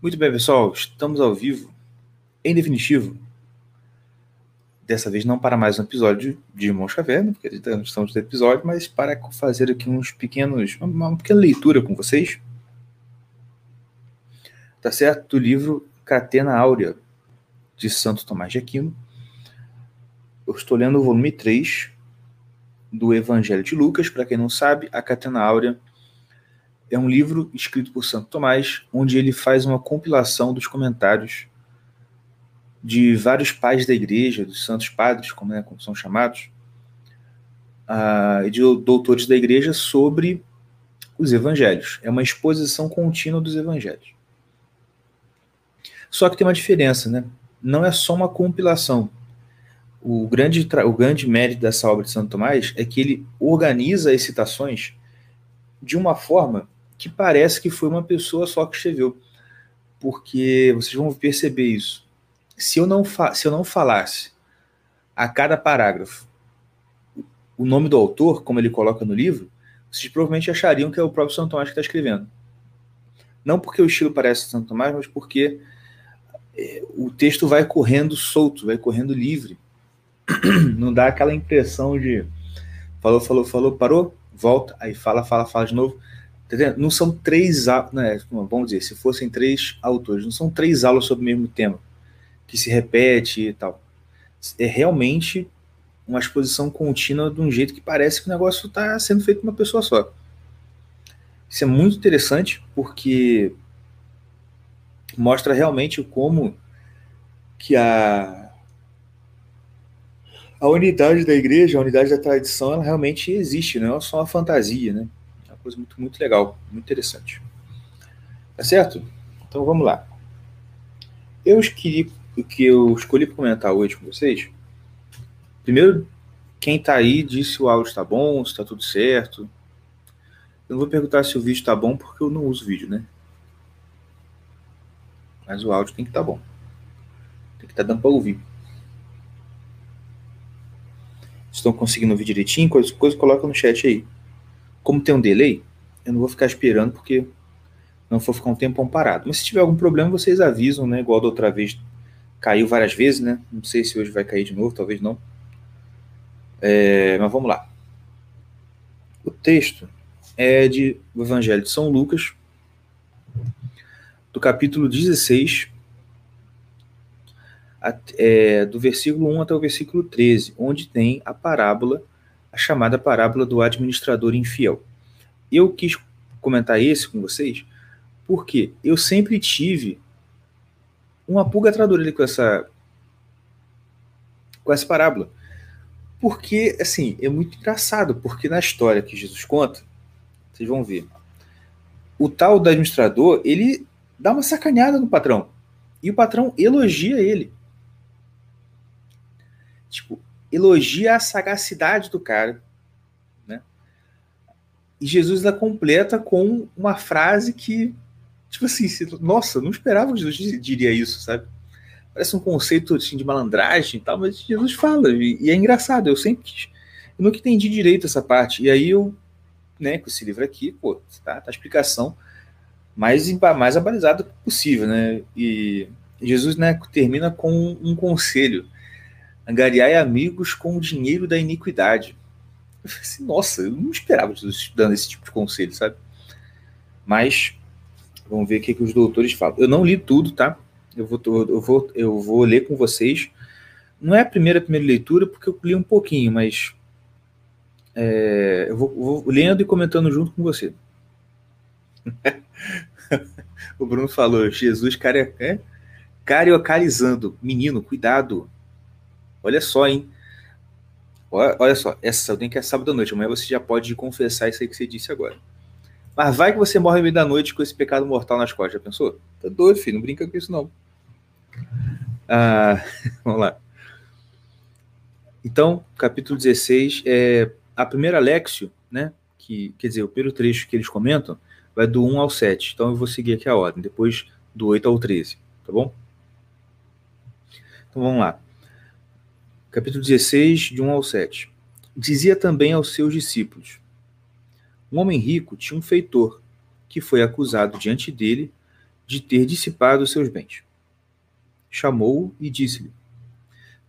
Muito bem, pessoal, estamos ao vivo, em definitivo. Dessa vez não para mais um episódio de Irmãos Caverna, porque estamos no episódio, mas para fazer aqui uns pequenos, uma pequena leitura com vocês. Tá certo? Do livro Catena Áurea, de Santo Tomás de Aquino. Eu estou lendo o volume 3 do Evangelho de Lucas. Para quem não sabe, a Catena Áurea é um livro escrito por Santo Tomás, onde ele faz uma compilação dos comentários de vários pais da igreja, dos santos padres, como, né, como são chamados, uh, e de doutores da igreja sobre os evangelhos. É uma exposição contínua dos evangelhos. Só que tem uma diferença, né? Não é só uma compilação. O grande, o grande mérito dessa obra de Santo Tomás é que ele organiza as citações de uma forma que parece que foi uma pessoa só que escreveu. Porque vocês vão perceber isso. Se eu não, se eu não falasse a cada parágrafo o nome do autor, como ele coloca no livro, vocês provavelmente achariam que é o próprio Santo Tomás que está escrevendo. Não porque o estilo parece Santo Tomás, mas porque é, o texto vai correndo solto, vai correndo livre. Não dá aquela impressão de falou, falou, falou, parou, volta, aí fala, fala, fala de novo. Tá não são três, né, vamos dizer, se fossem três autores, não são três aulas sobre o mesmo tema, que se repete e tal. É realmente uma exposição contínua de um jeito que parece que o negócio está sendo feito por uma pessoa só. Isso é muito interessante porque mostra realmente como que a a unidade da igreja, a unidade da tradição, ela realmente existe, não é só uma fantasia, né? Coisa muito, muito legal, muito interessante. Tá certo? Então vamos lá. Eu escolhi, o que eu escolhi comentar hoje com vocês. Primeiro, quem está aí disse se o áudio está bom, se está tudo certo. Eu não vou perguntar se o vídeo está bom porque eu não uso vídeo, né? Mas o áudio tem que estar tá bom. Tem que estar tá dando para ouvir. Estão conseguindo ouvir direitinho? Coisa, coisa coloca no chat aí. Como tem um delay, eu não vou ficar esperando porque não for ficar um tempo parado. Mas se tiver algum problema, vocês avisam, né? Igual da outra vez caiu várias vezes, né? Não sei se hoje vai cair de novo, talvez não. É, mas vamos lá. O texto é de o Evangelho de São Lucas, do capítulo 16, é, do versículo 1 até o versículo 13, onde tem a parábola a chamada parábola do administrador infiel. Eu quis comentar esse com vocês porque eu sempre tive uma pulga da com essa com essa parábola. Porque, assim, é muito engraçado, porque na história que Jesus conta, vocês vão ver, o tal do administrador, ele dá uma sacaneada no patrão. E o patrão elogia ele. Tipo, elogia a sagacidade do cara, né? E Jesus ainda completa com uma frase que, tipo assim, nossa, não esperava que Jesus diria isso, sabe? Parece um conceito assim, de malandragem e tal, mas Jesus fala, e, e é engraçado, eu sempre eu nunca entendi direito essa parte. E aí eu, né, com esse livro aqui, pô, tá, tá a explicação mais, mais abalizada possível, né? E Jesus, né, termina com um conselho angariai amigos com o dinheiro da iniquidade. Assim, Nossa, eu não esperava dando esse tipo de conselho, sabe? Mas vamos ver o que, que os doutores falam. Eu não li tudo, tá? Eu vou, eu vou, eu vou ler com vocês. Não é a primeira primeira leitura, porque eu li um pouquinho, mas é, eu vou, vou, lendo e comentando junto com você. o Bruno falou: Jesus care, é, cariocalizando. Menino, cuidado. Olha só, hein? Olha só, essa eu tenho que é sábado à noite. Amanhã você já pode confessar isso aí que você disse agora. Mas vai que você morre no meio da noite com esse pecado mortal nas costas, já pensou? Tá doido, filho, não brinca com isso não. Ah, vamos lá. Então, capítulo 16, é, a primeira Lexio, né, que, quer dizer, o primeiro trecho que eles comentam, vai do 1 ao 7. Então eu vou seguir aqui a ordem, depois do 8 ao 13, tá bom? Então vamos lá capítulo 16, de 1 ao 7. Dizia também aos seus discípulos: Um homem rico tinha um feitor que foi acusado diante dele de ter dissipado seus bens. Chamou-o e disse-lhe: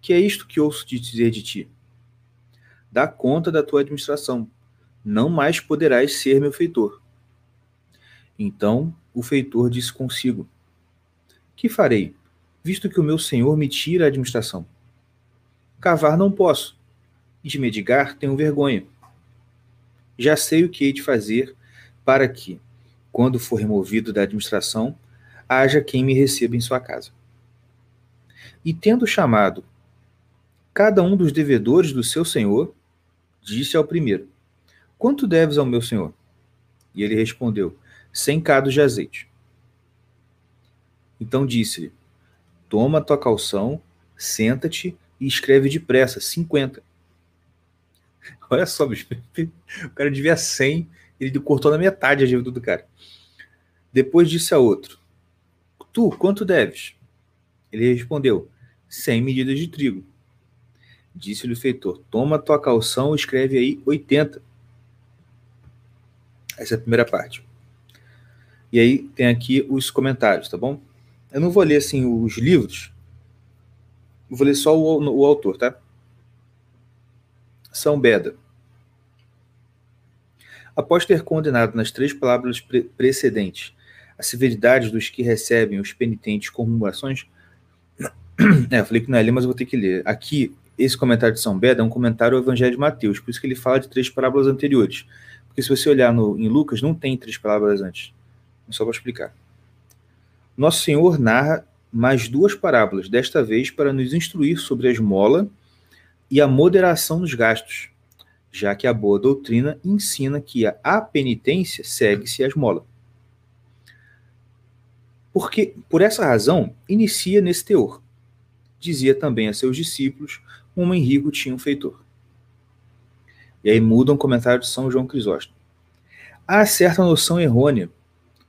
Que é isto que ouço te dizer de ti? Dá conta da tua administração, não mais poderás ser meu feitor. Então o feitor disse consigo: Que farei, visto que o meu senhor me tira a administração? Cavar não posso, de medigar tenho vergonha. Já sei o que hei de fazer para que, quando for removido da administração, haja quem me receba em sua casa. E tendo chamado cada um dos devedores do seu senhor, disse ao primeiro: Quanto deves ao meu senhor? E ele respondeu: Cem cados de azeite. Então disse-lhe: Toma tua calção, senta-te e escreve depressa, cinquenta. Olha só, bicho. o cara devia cem, ele cortou na metade a dívida do cara. Depois disse a outro: Tu, quanto deves? Ele respondeu: Cem medidas de trigo. Disse-lhe o feitor: Toma tua calção escreve aí 80. Essa é a primeira parte. E aí tem aqui os comentários, tá bom? Eu não vou ler assim os livros. Vou ler só o, o autor, tá? São Beda. Após ter condenado nas três palavras pre precedentes a severidade dos que recebem os penitentes comemorações. É, eu falei que não é ler, mas eu vou ter que ler. Aqui, esse comentário de São Beda é um comentário ao Evangelho de Mateus, por isso que ele fala de três parábolas anteriores. Porque se você olhar no, em Lucas, não tem três parábolas antes. É só para explicar. Nosso Senhor narra mais duas parábolas, desta vez para nos instruir sobre a esmola e a moderação dos gastos, já que a boa doutrina ensina que a penitência segue-se a esmola. Porque, por essa razão, inicia nesse teor. Dizia também a seus discípulos: um homem rico tinha um feitor. E aí muda um comentário de São João Crisóstomo. Há certa noção errônea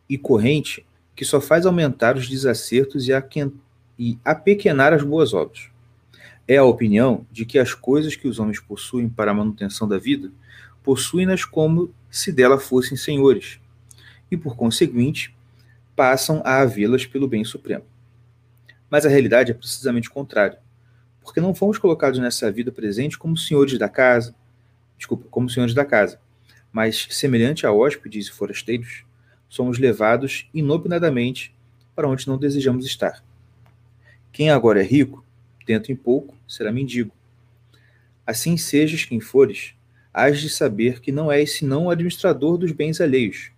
e corrente que só faz aumentar os desacertos e, aquen... e apequenar as boas obras. É a opinião de que as coisas que os homens possuem para a manutenção da vida possuem-nas como se dela fossem senhores, e por conseguinte passam a havê-las pelo bem supremo. Mas a realidade é precisamente o contrário, porque não fomos colocados nessa vida presente como senhores da casa, desculpa, como senhores da casa, mas semelhante a hóspedes e forasteiros, somos levados inopinadamente para onde não desejamos estar. Quem agora é rico, dentro em pouco será mendigo. Assim sejas quem fores, hás de saber que não és senão o administrador dos bens alheios,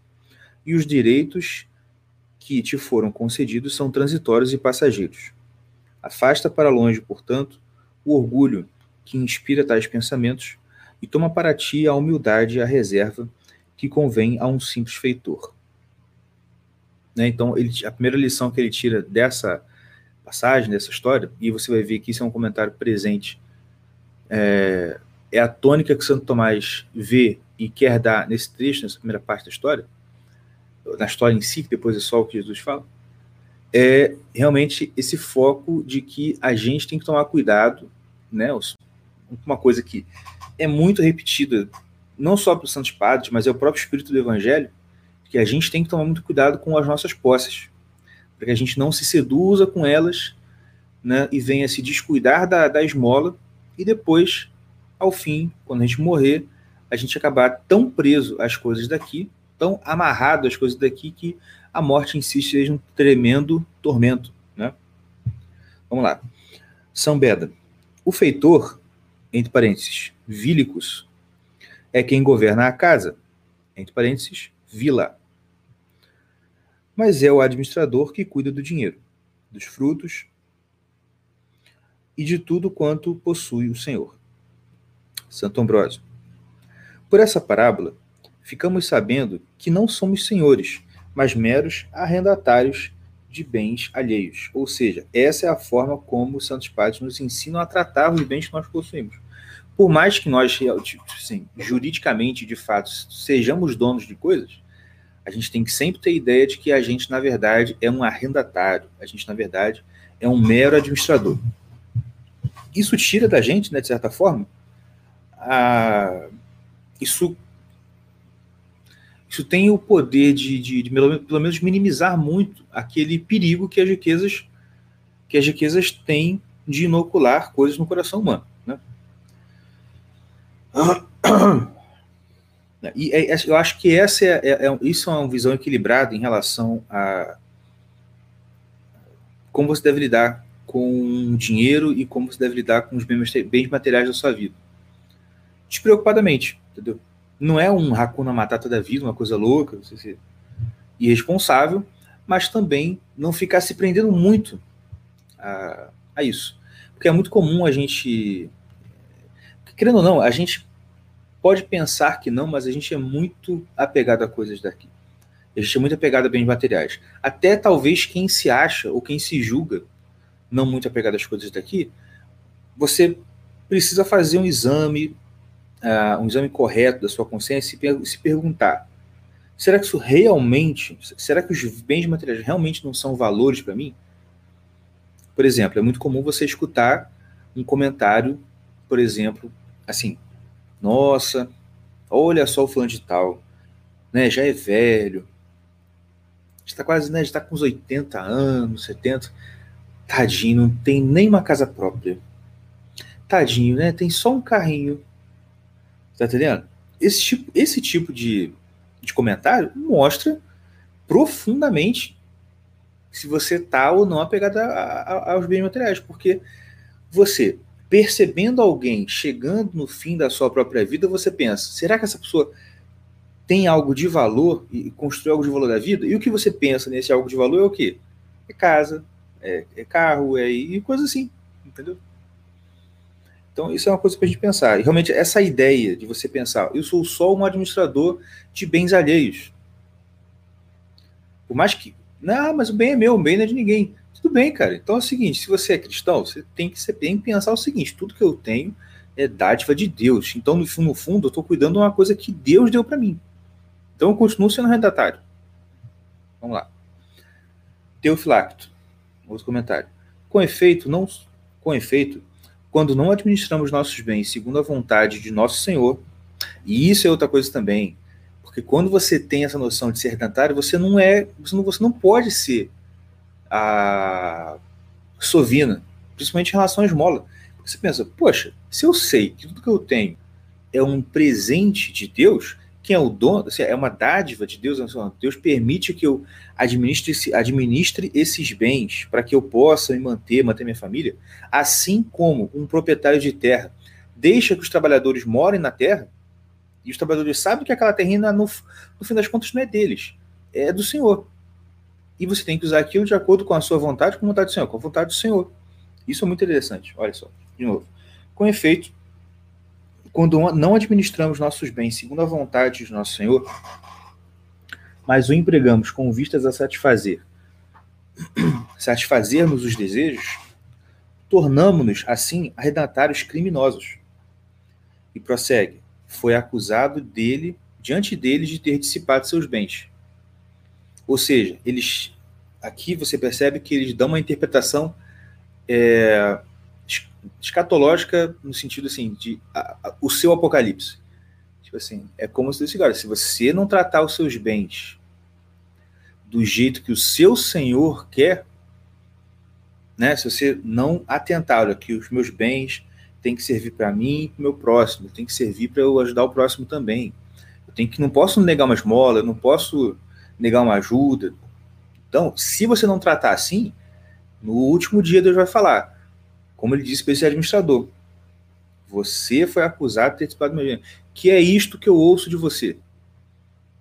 e os direitos que te foram concedidos são transitórios e passageiros. Afasta para longe, portanto, o orgulho que inspira tais pensamentos e toma para ti a humildade e a reserva que convém a um simples feitor. Né? Então, ele, a primeira lição que ele tira dessa passagem, dessa história, e você vai ver que isso é um comentário presente, é, é a tônica que Santo Tomás vê e quer dar nesse trecho, nessa primeira parte da história, na história em si, que depois é só o que Jesus fala, é realmente esse foco de que a gente tem que tomar cuidado, né? Uma coisa que é muito repetida, não só para os santos padres, mas é o próprio espírito do evangelho, que a gente tem que tomar muito cuidado com as nossas posses, para que a gente não se seduza com elas, né? E venha se descuidar da, da esmola e depois, ao fim, quando a gente morrer, a gente acabar tão preso às coisas daqui tão amarrado às coisas daqui que a morte em si seja um tremendo tormento. Né? Vamos lá. São Beda. O feitor, entre parênteses, vílicos, é quem governa a casa, entre parênteses, vila. Mas é o administrador que cuida do dinheiro, dos frutos e de tudo quanto possui o Senhor. Santo Ambrósio. Por essa parábola, ficamos sabendo que não somos senhores, mas meros arrendatários de bens alheios. Ou seja, essa é a forma como os Santos Padres nos ensinam a tratar os bens que nós possuímos. Por mais que nós, tipo, assim, juridicamente, de fato, sejamos donos de coisas, a gente tem que sempre ter ideia de que a gente, na verdade, é um arrendatário. A gente, na verdade, é um mero administrador. Isso tira da gente, né, de certa forma, a... isso isso tem o poder de, de, de, pelo menos minimizar muito aquele perigo que as riquezas que as riquezas têm de inocular coisas no coração humano. E é, é, eu acho que essa é, é, é, isso é uma visão equilibrada em relação a como você deve lidar com dinheiro e como você deve lidar com os bens, materiais da sua vida. Despreocupadamente, entendeu? Não é um racuna matata da vida, uma coisa louca, você ser irresponsável, mas também não ficar se prendendo muito a, a isso. Porque é muito comum a gente. Querendo ou não, a gente pode pensar que não, mas a gente é muito apegado a coisas daqui. A gente é muito apegado a bens materiais. Até talvez quem se acha ou quem se julga não muito apegado às coisas daqui, você precisa fazer um exame, uh, um exame correto da sua consciência e se perguntar: será que isso realmente, será que os bens materiais realmente não são valores para mim? Por exemplo, é muito comum você escutar um comentário, por exemplo, assim: nossa, olha só o fulano de tal, né? Já é velho, está quase, né? Está com uns 80 anos, 70. Tadinho, não tem nem uma casa própria. Tadinho, né? Tem só um carrinho. Tá entendendo? Esse tipo, esse tipo de, de comentário mostra profundamente se você tá ou não apegado a, a, aos bens materiais, porque você percebendo alguém chegando no fim da sua própria vida, você pensa: será que essa pessoa tem algo de valor e construiu algo de valor da vida? E o que você pensa nesse algo de valor é o quê? É casa, é, é carro, é e coisa assim, entendeu? Então, isso é uma coisa para a gente pensar. E realmente, essa ideia de você pensar, eu sou só um administrador de bens alheios. Por mais que, não, mas o bem é meu, o bem não é de ninguém. Tudo bem, cara. Então é o seguinte: se você é cristão, você tem que, tem que pensar o seguinte: tudo que eu tenho é dádiva de Deus. Então, no, no fundo, eu estou cuidando de uma coisa que Deus deu para mim. Então, eu continuo sendo redatário. Vamos lá. Teofilacto. Outro comentário. Com efeito, não, com efeito, quando não administramos nossos bens segundo a vontade de nosso Senhor, e isso é outra coisa também, porque quando você tem essa noção de ser redentário, você não é, você não, você não pode ser a sovina, principalmente em relação à esmola. Você pensa, poxa, se eu sei que tudo que eu tenho é um presente de Deus, quem é o dono, assim, é uma dádiva de Deus, assim, Deus permite que eu administre, administre esses bens para que eu possa me manter, manter minha família, assim como um proprietário de terra deixa que os trabalhadores morem na terra, e os trabalhadores sabem que aquela terrena, no, no fim das contas, não é deles, é do Senhor. E você tem que usar aquilo de acordo com a sua vontade, com a vontade do Senhor, com a vontade do Senhor. Isso é muito interessante. Olha só, de novo. Com efeito, quando não administramos nossos bens segundo a vontade de nosso Senhor, mas o empregamos com vistas a satisfazer, satisfazermos os desejos, tornamos-nos, assim, arredatários criminosos. E prossegue, foi acusado dele, diante dele, de ter dissipado seus bens. Ou seja, eles, aqui você percebe que eles dão uma interpretação é, escatológica no sentido assim de a, a, o seu apocalipse. Tipo assim, é como se disse agora, se você não tratar os seus bens do jeito que o seu Senhor quer, né? Se você não atentar que os meus bens têm que servir para mim e para o meu próximo, tem que servir para eu ajudar o próximo também. Eu tenho que não posso negar uma esmola, eu não posso negar uma ajuda. Então, se você não tratar assim, no último dia Deus vai falar: como ele disse para esse administrador, você foi acusado de ter dissipado meus bens. Que é isto que eu ouço de você?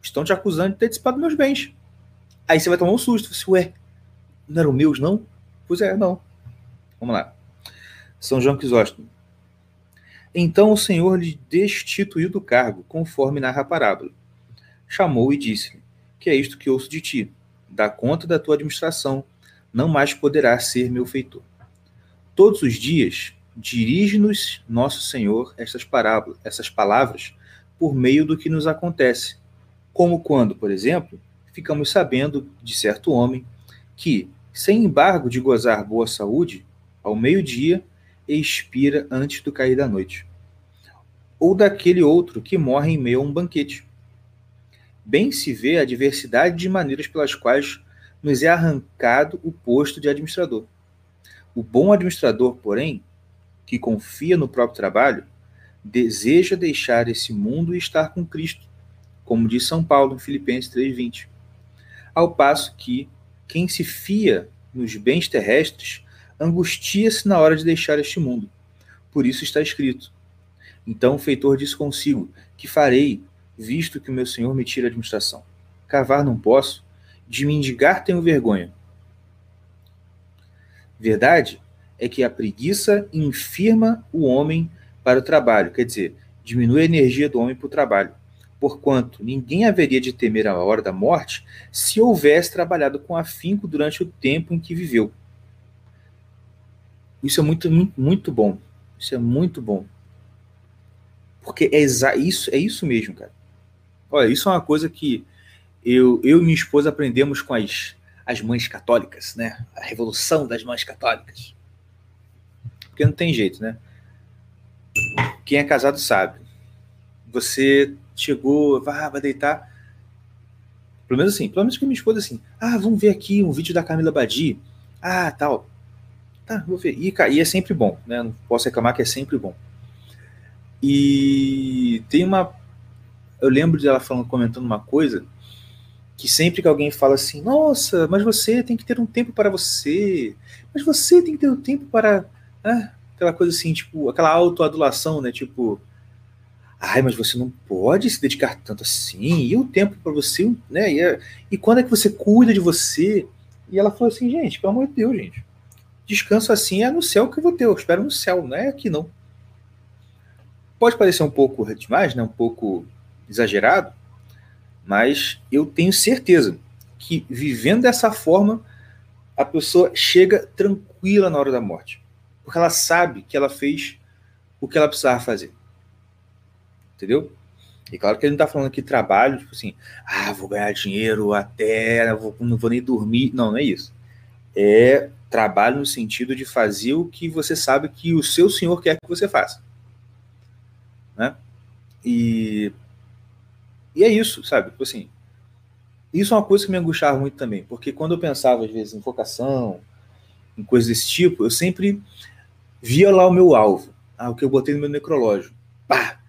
Estão te acusando de ter dissipado meus bens. Aí você vai tomar um susto. Você, ué, não eram meus, não? Pois é, não. Vamos lá. São João Crisóstomo. Então o Senhor lhe destituiu do cargo, conforme narra a parábola. Chamou e disse-lhe: Que é isto que ouço de ti? Dá conta da tua administração, não mais poderá ser meu feitor. Todos os dias, dirige-nos nosso Senhor essas parábolas, essas palavras, por meio do que nos acontece. Como quando, por exemplo, ficamos sabendo de certo homem que, sem embargo de gozar boa saúde, ao meio-dia expira antes do cair da noite. Ou daquele outro que morre em meio a um banquete. Bem se vê a diversidade de maneiras pelas quais nos é arrancado o posto de administrador. O bom administrador, porém, que confia no próprio trabalho, deseja deixar esse mundo e estar com Cristo, como diz São Paulo em Filipenses 3:20. Ao passo que quem se fia nos bens terrestres angustia-se na hora de deixar este mundo. Por isso está escrito: Então o feitor disse consigo: Que farei, visto que o meu senhor me tira a administração? Cavar não posso, de mendigar tenho vergonha. Verdade é que a preguiça infirma o homem para o trabalho, quer dizer, diminui a energia do homem para o trabalho. Porquanto ninguém haveria de temer a hora da morte se houvesse trabalhado com afinco durante o tempo em que viveu. Isso é muito, muito, bom. Isso é muito bom. Porque é isso, é isso mesmo, cara. Olha, isso é uma coisa que eu, eu e minha esposa aprendemos com as, as mães católicas, né? A revolução das mães católicas. Porque não tem jeito, né? Quem é casado sabe. Você chegou, vai, vai deitar. Pelo menos assim, pelo menos com minha esposa assim. Ah, vamos ver aqui um vídeo da Camila Badi. Ah, tal. Tá, vou ver. E, e é sempre bom, né? Não posso reclamar que é sempre bom. E tem uma. Eu lembro dela falando, comentando uma coisa que sempre que alguém fala assim, nossa, mas você tem que ter um tempo para você, mas você tem que ter um tempo para. Ah, aquela coisa assim, tipo, aquela autoadulação, né? Tipo, ai, mas você não pode se dedicar tanto assim, e o tempo para você, né? E, é, e quando é que você cuida de você? E ela falou assim, gente, pelo amor de Deus, gente. Descanso assim é no céu que eu vou ter, eu espero no céu, não é aqui não. Pode parecer um pouco demais, né? Um pouco exagerado, mas eu tenho certeza que vivendo dessa forma, a pessoa chega tranquila na hora da morte. Porque ela sabe que ela fez o que ela precisava fazer. Entendeu? E claro que ele não está falando aqui trabalho, tipo assim, ah, vou ganhar dinheiro até, vou, não vou nem dormir. Não, não é isso. É trabalho no sentido de fazer o que você sabe que o seu senhor quer que você faça. Né? E e é isso, sabe? Tipo assim, isso é uma coisa que me angustiava muito também, porque quando eu pensava, às vezes, em vocação, em coisas desse tipo, eu sempre via lá o meu alvo, ah, o que eu botei no meu necrológio. Pá!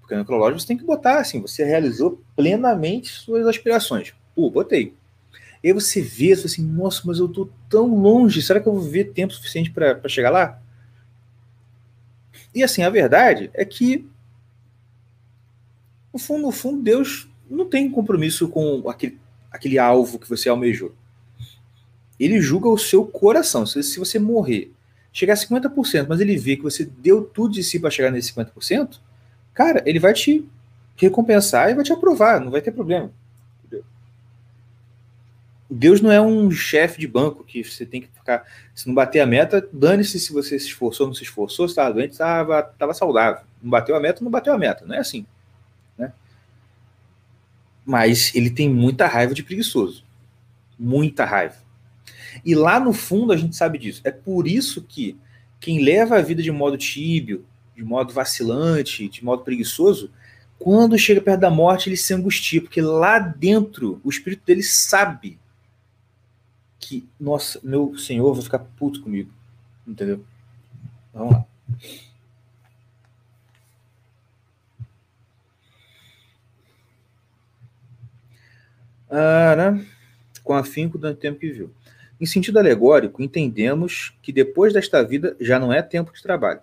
Porque no necrológio você tem que botar, assim, você realizou plenamente suas aspirações. Pô, botei. E aí você vê, você assim, nossa, mas eu tô tão longe, será que eu vou ver tempo suficiente para chegar lá? E assim, a verdade é que no fundo, no fundo, Deus não tem compromisso com aquele, aquele alvo que você almejou. Ele julga o seu coração. Se, se você morrer, chegar a 50%, mas ele vê que você deu tudo de si para chegar nesse 50%, cara, ele vai te recompensar e vai te aprovar, não vai ter problema. Deus não é um chefe de banco que você tem que ficar. Se não bater a meta, dane-se se você se esforçou ou não se esforçou, se estava doente, estava saudável. Não bateu a meta, não bateu a meta. Não é assim mas ele tem muita raiva de preguiçoso. Muita raiva. E lá no fundo a gente sabe disso. É por isso que quem leva a vida de modo tíbio, de modo vacilante, de modo preguiçoso, quando chega perto da morte ele se angustia, porque lá dentro o espírito dele sabe que, nossa, meu senhor vai ficar puto comigo. Entendeu? Vamos lá. Ah, né? com afinco do tempo que viu. Em sentido alegórico, entendemos que depois desta vida já não é tempo de trabalho.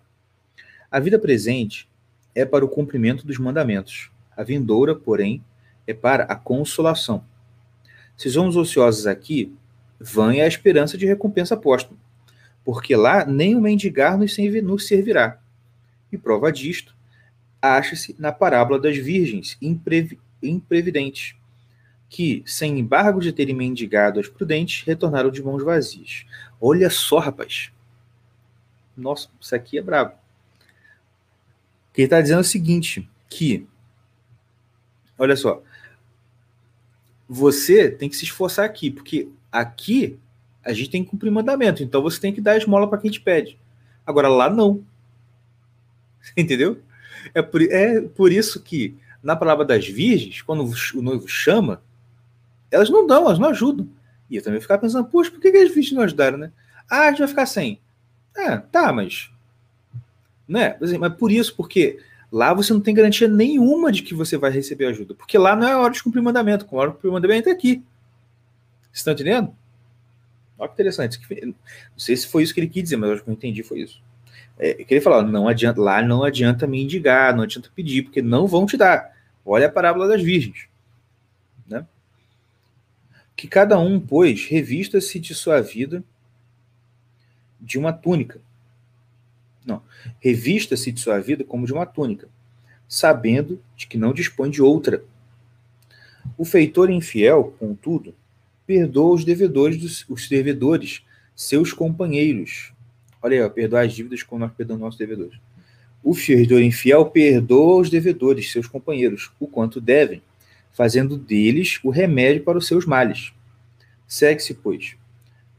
A vida presente é para o cumprimento dos mandamentos. A vindoura, porém, é para a consolação. Se somos ociosos aqui, vã é a esperança de recompensa póstuma, porque lá nem o mendigar nos servirá. E prova disto acha-se na parábola das virgens imprevidentes que, sem embargo de terem mendigado aos prudentes, retornaram de mãos vazias. Olha só, rapaz. Nossa, isso aqui é brabo. Ele está dizendo o seguinte, que, olha só, você tem que se esforçar aqui, porque aqui a gente tem que cumprir mandamento, então você tem que dar esmola para quem te pede. Agora lá não. Entendeu? É por, é por isso que na palavra das virgens, quando o noivo chama, elas não dão, elas não ajudam. E eu também ficava pensando, poxa, por que, que as virgens não ajudaram, né? Ah, a gente vai ficar sem. É, tá, mas. Né? Mas por isso, porque lá você não tem garantia nenhuma de que você vai receber ajuda. Porque lá não é hora de cumprir mandamento. Com hora de cumprir mandamento é aqui. Vocês estão entendendo? Olha que interessante. Não sei se foi isso que ele quis dizer, mas acho que eu entendi foi isso. É, eu queria falar, não adianta, lá não adianta me indigar, não adianta pedir, porque não vão te dar. Olha a parábola das virgens. Né? Que cada um, pois, revista-se de sua vida de uma túnica. Não, revista-se de sua vida como de uma túnica, sabendo de que não dispõe de outra. O feitor infiel, contudo, perdoa os devedores, dos, os devedores, seus companheiros. Olha aí, ó, perdoar as dívidas como nós perdoamos nossos devedores. O feitor infiel perdoa os devedores, seus companheiros, o quanto devem, fazendo deles o remédio para os seus males. Segue-se, pois.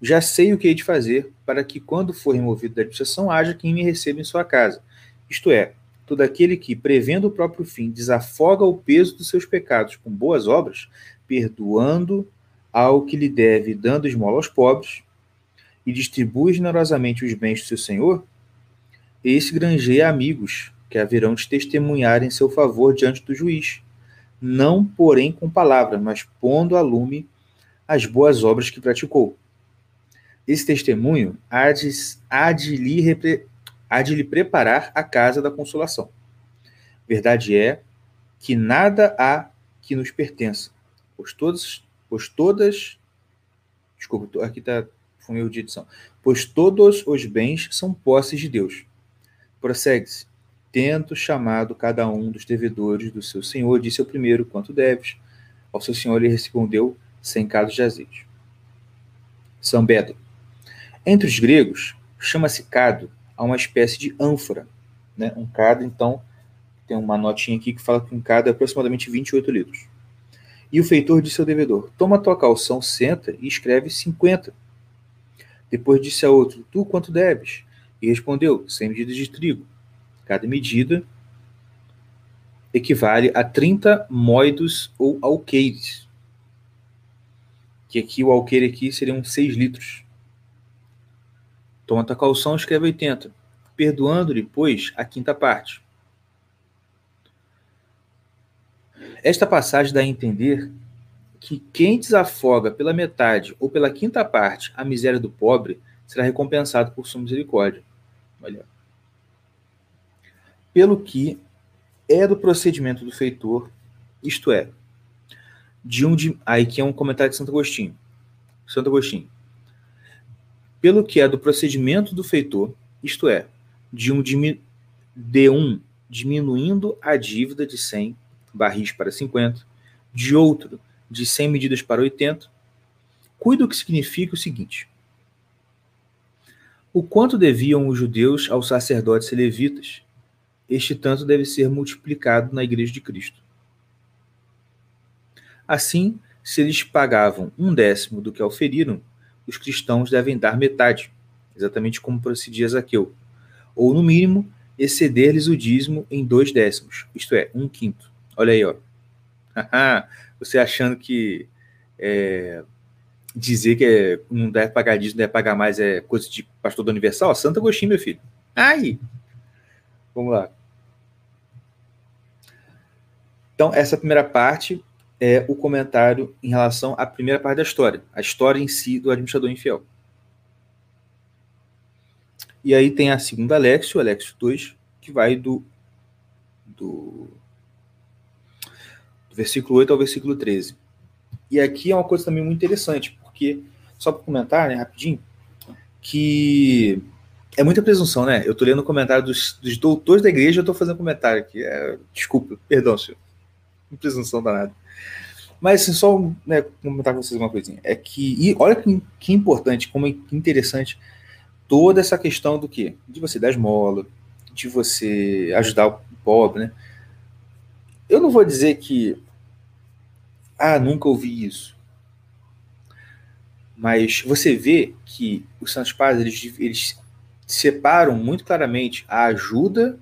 Já sei o que hei de fazer para que, quando for removido da administração, haja quem me receba em sua casa. Isto é, todo aquele que, prevendo o próprio fim, desafoga o peso dos seus pecados com boas obras, perdoando ao que lhe deve, dando esmola aos pobres, e distribui generosamente os bens do seu senhor, esse granjeia amigos que haverão de testemunhar em seu favor diante do juiz, não, porém, com palavras, mas pondo a lume as boas obras que praticou. Esse testemunho há de, há de, lhe, repre, há de lhe preparar a casa da consolação. Verdade é que nada há que nos pertença, pois todas pois todas. Desculpa, aqui está um erro de edição. Pois todos os bens são posses de Deus. Prossegue-se. Tento chamado cada um dos devedores do seu senhor, disse ao primeiro quanto deves. Ao seu senhor ele respondeu cem casos de azeite. São Bedo. Entre os gregos, chama-se cado a uma espécie de ânfora. Né? Um cado, então, tem uma notinha aqui que fala que um cado é aproximadamente 28 litros. E o feitor disse ao devedor: Toma tua calção, senta e escreve cinquenta. Depois disse a outro: Tu quanto deves? E respondeu: Cem medidas de trigo. Cada medida equivale a 30 moidos ou alqueires. Que aqui o alqueire aqui seriam 6 litros. Toma tua calção, escreve 80, perdoando-lhe, pois, a quinta parte. Esta passagem dá a entender que quem desafoga pela metade ou pela quinta parte a miséria do pobre será recompensado por sua misericórdia. Olha. Pelo que é do procedimento do feitor, isto é, de um de, aí que é um comentário de Santo Agostinho. Santo Agostinho. Pelo que é do procedimento do feitor, isto é, de um, de um diminuindo a dívida de 100 barris para 50, de outro de 100 medidas para 80, cuida o que significa o seguinte: o quanto deviam os judeus aos sacerdotes levitas, este tanto deve ser multiplicado na igreja de Cristo. Assim, se eles pagavam um décimo do que auferiram, os cristãos devem dar metade, exatamente como procedia Zaqueu, ou, no mínimo, exceder-lhes o dízimo em dois décimos, isto é, um quinto. Olha aí, ó. Você achando que é, dizer que é, não deve pagar não deve pagar mais é coisa de pastor do Universal? Santo Agostinho, meu filho. Aí. Vamos lá. Então, essa primeira parte é o comentário em relação à primeira parte da história, a história em si do administrador infiel. E aí tem a segunda Alexio, Alexio 2, que vai do, do versículo 8 ao versículo 13. E aqui é uma coisa também muito interessante, porque, só para comentar, né, rapidinho, que é muita presunção, né? Eu estou lendo o comentário dos, dos, doutores da igreja, eu estou fazendo comentário aqui. É, desculpa, perdão, senhor. Presunção danada. Mas, assim, só né, comentar com vocês uma coisinha. É que, e olha que, que importante, como é interessante toda essa questão do quê? De você dar esmola, de você ajudar o pobre, né? Eu não vou dizer que ah, nunca ouvi isso. Mas você vê que os Santos Padres eles, eles separam muito claramente a ajuda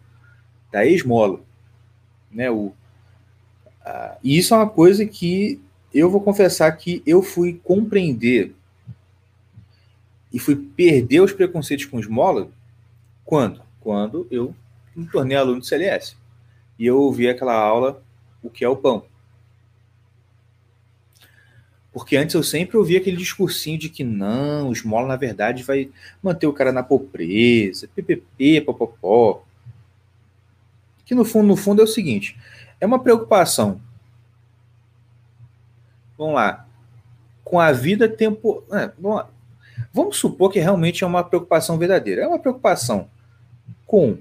da esmola. Né? O, Ah, e isso é uma coisa que eu vou confessar que eu fui compreender e fui perder os preconceitos com esmola quando? Quando eu me tornei aluno do CLS. E eu ouvi aquela aula, o que é o pão. Porque antes eu sempre ouvia aquele discursinho de que não, o esmola na verdade vai manter o cara na pobreza, ppp, popopó. Que no fundo, no fundo é o seguinte, é uma preocupação. Vamos lá. Com a vida tempo, é, vamos, vamos supor que realmente é uma preocupação verdadeira. É uma preocupação com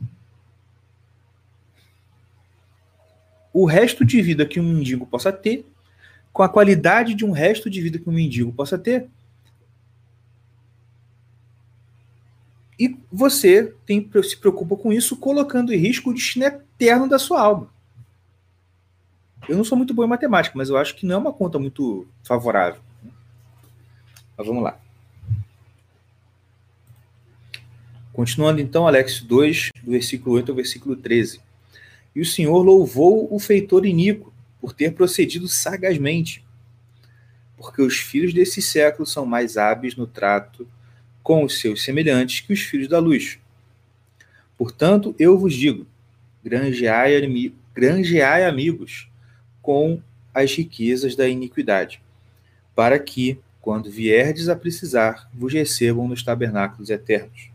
o resto de vida que um mendigo possa ter com a qualidade de um resto de vida que um mendigo possa ter. E você tem, se preocupa com isso, colocando em risco o destino eterno da sua alma. Eu não sou muito bom em matemática, mas eu acho que não é uma conta muito favorável. Mas vamos lá. Continuando então, Alex 2, do versículo 8 ao versículo 13. E o Senhor louvou o feitor iníquo, por ter procedido sagazmente, porque os filhos desse século são mais hábeis no trato com os seus semelhantes que os filhos da luz. Portanto, eu vos digo: granjeai, amigos com as riquezas da iniquidade, para que, quando vierdes a precisar, vos recebam nos tabernáculos eternos.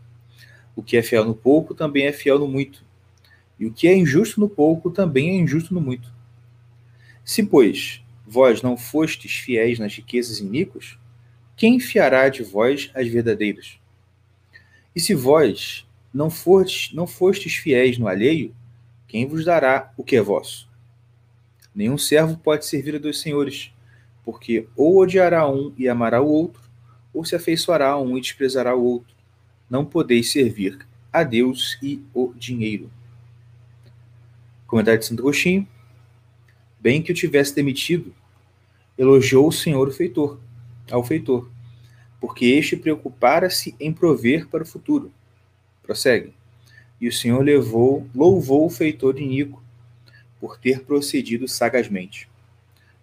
O que é fiel no pouco também é fiel no muito, e o que é injusto no pouco também é injusto no muito. Se, pois, vós não fostes fiéis nas riquezas iníquas, quem fiará de vós as verdadeiras? E se vós não fostes, não fostes fiéis no alheio, quem vos dará o que é vosso? Nenhum servo pode servir a dois senhores, porque ou odiará um e amará o outro, ou se afeiçoará a um e desprezará o outro. Não podeis servir a Deus e o dinheiro. Comentário de Santo Agostinho bem que o tivesse demitido, elogiou o senhor feitor, ao feitor, porque este preocupara-se em prover para o futuro. Prossegue. E o senhor levou, louvou o feitor de Nico, por ter procedido sagazmente.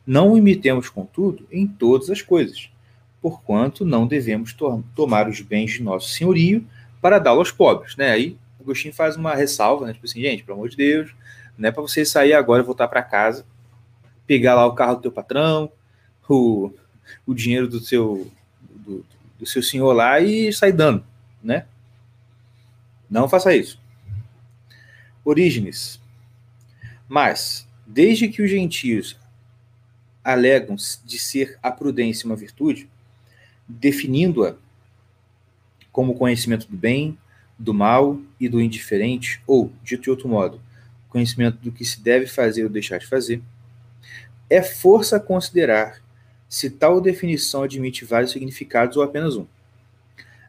Não o imitemos, contudo, em todas as coisas, porquanto não devemos to tomar os bens de nosso senhorio para dá-los aos pobres. Né? Aí Agostinho faz uma ressalva, né? tipo assim, gente, pelo amor de Deus, não é para você sair agora e voltar para casa pegar lá o carro do teu patrão, o, o dinheiro do seu, do, do seu senhor lá e sair dando, né? Não faça isso. Orígenes. Mas, desde que os gentios alegam de ser a prudência uma virtude, definindo-a como conhecimento do bem, do mal e do indiferente, ou, dito de outro modo, conhecimento do que se deve fazer ou deixar de fazer, é força considerar se tal definição admite vários significados ou apenas um.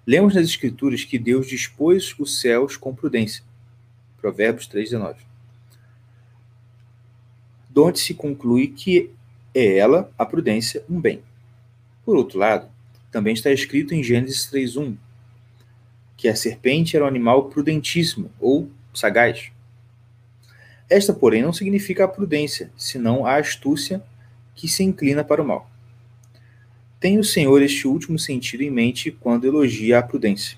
Lemos nas Escrituras que Deus dispôs os céus com prudência. Provérbios 3,19. Donde se conclui que é ela, a prudência, um bem. Por outro lado, também está escrito em Gênesis 3,1 que a serpente era um animal prudentíssimo ou sagaz. Esta, porém, não significa a prudência, senão a astúcia que se inclina para o mal. Tem o Senhor este último sentido em mente quando elogia a prudência,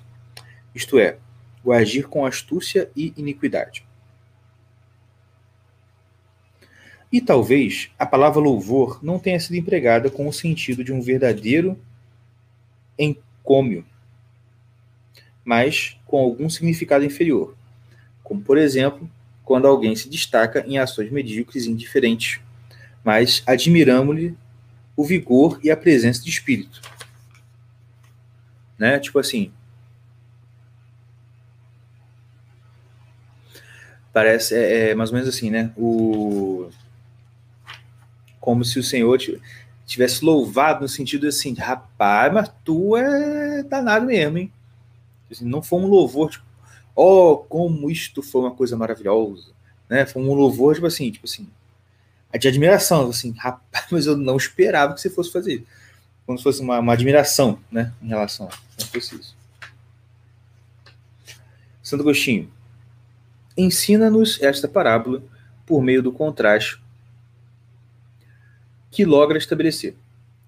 isto é, o agir com astúcia e iniquidade. E talvez a palavra louvor não tenha sido empregada com o sentido de um verdadeiro encômio, mas com algum significado inferior, como por exemplo quando alguém se destaca em ações medíocres e indiferentes, mas admiramos-lhe o vigor e a presença de espírito. Né? Tipo assim. Parece, é, é mais ou menos assim, né? O, como se o Senhor tivesse louvado no sentido assim, rapaz, mas tu é danado mesmo, hein? Assim, não foi um louvor, tipo, oh, como isto foi uma coisa maravilhosa, né? Foi um louvor, tipo assim, tipo assim, de admiração, assim, rapaz, mas eu não esperava que você fosse fazer isso. Como se fosse uma, uma admiração, né, em relação a isso. Santo Agostinho, ensina-nos esta parábola por meio do contraste que logra estabelecer.